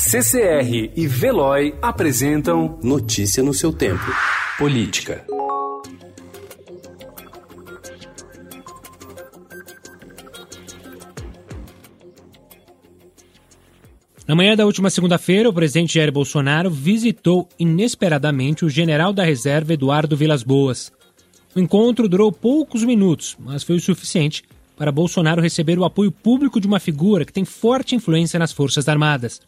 CCR e Veloy apresentam Notícia no seu tempo. Política. Na manhã da última segunda-feira, o presidente Jair Bolsonaro visitou inesperadamente o general da reserva Eduardo Vilas Boas. O encontro durou poucos minutos, mas foi o suficiente para Bolsonaro receber o apoio público de uma figura que tem forte influência nas Forças Armadas.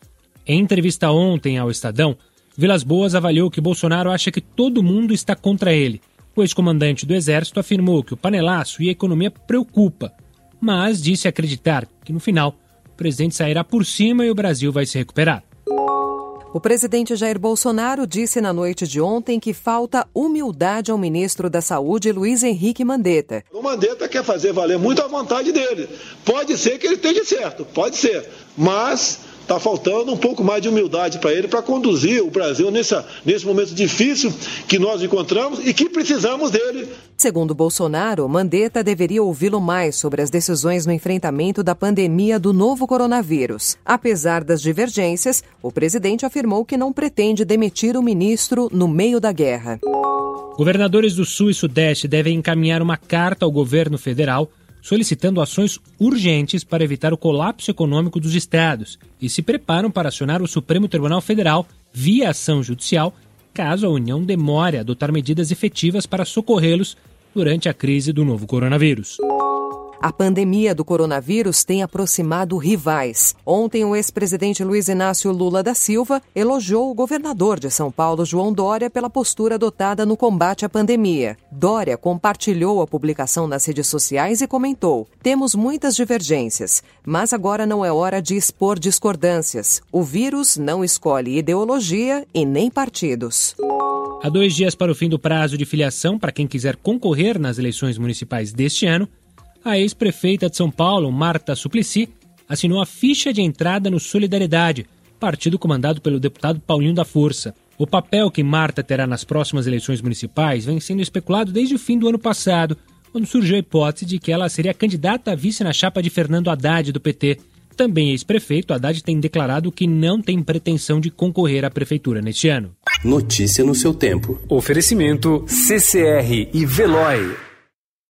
Em entrevista ontem ao Estadão, Vilas Boas avaliou que Bolsonaro acha que todo mundo está contra ele. O ex-comandante do Exército afirmou que o panelaço e a economia preocupa, mas disse acreditar que no final o presidente sairá por cima e o Brasil vai se recuperar. O presidente Jair Bolsonaro disse na noite de ontem que falta humildade ao ministro da Saúde, Luiz Henrique Mandetta. O Mandetta quer fazer valer muito a vontade dele. Pode ser que ele esteja certo, pode ser. Mas Está faltando um pouco mais de humildade para ele para conduzir o Brasil nessa, nesse momento difícil que nós encontramos e que precisamos dele. Segundo Bolsonaro, Mandetta deveria ouvi-lo mais sobre as decisões no enfrentamento da pandemia do novo coronavírus. Apesar das divergências, o presidente afirmou que não pretende demitir o ministro no meio da guerra. Governadores do Sul e Sudeste devem encaminhar uma carta ao governo federal solicitando ações urgentes para evitar o colapso econômico dos estados e se preparam para acionar o Supremo Tribunal Federal via ação judicial caso a União demore a adotar medidas efetivas para socorrê-los durante a crise do novo coronavírus. A pandemia do coronavírus tem aproximado rivais. Ontem, o ex-presidente Luiz Inácio Lula da Silva elogiou o governador de São Paulo, João Dória, pela postura adotada no combate à pandemia. Dória compartilhou a publicação nas redes sociais e comentou: Temos muitas divergências, mas agora não é hora de expor discordâncias. O vírus não escolhe ideologia e nem partidos. Há dois dias para o fim do prazo de filiação para quem quiser concorrer nas eleições municipais deste ano, a ex-prefeita de São Paulo, Marta Suplicy, assinou a ficha de entrada no Solidariedade, partido comandado pelo deputado Paulinho da Força. O papel que Marta terá nas próximas eleições municipais vem sendo especulado desde o fim do ano passado, quando surgiu a hipótese de que ela seria candidata a vice na chapa de Fernando Haddad do PT. Também ex-prefeito, Haddad tem declarado que não tem pretensão de concorrer à prefeitura neste ano. Notícia no seu tempo. Oferecimento CCR e Veloy.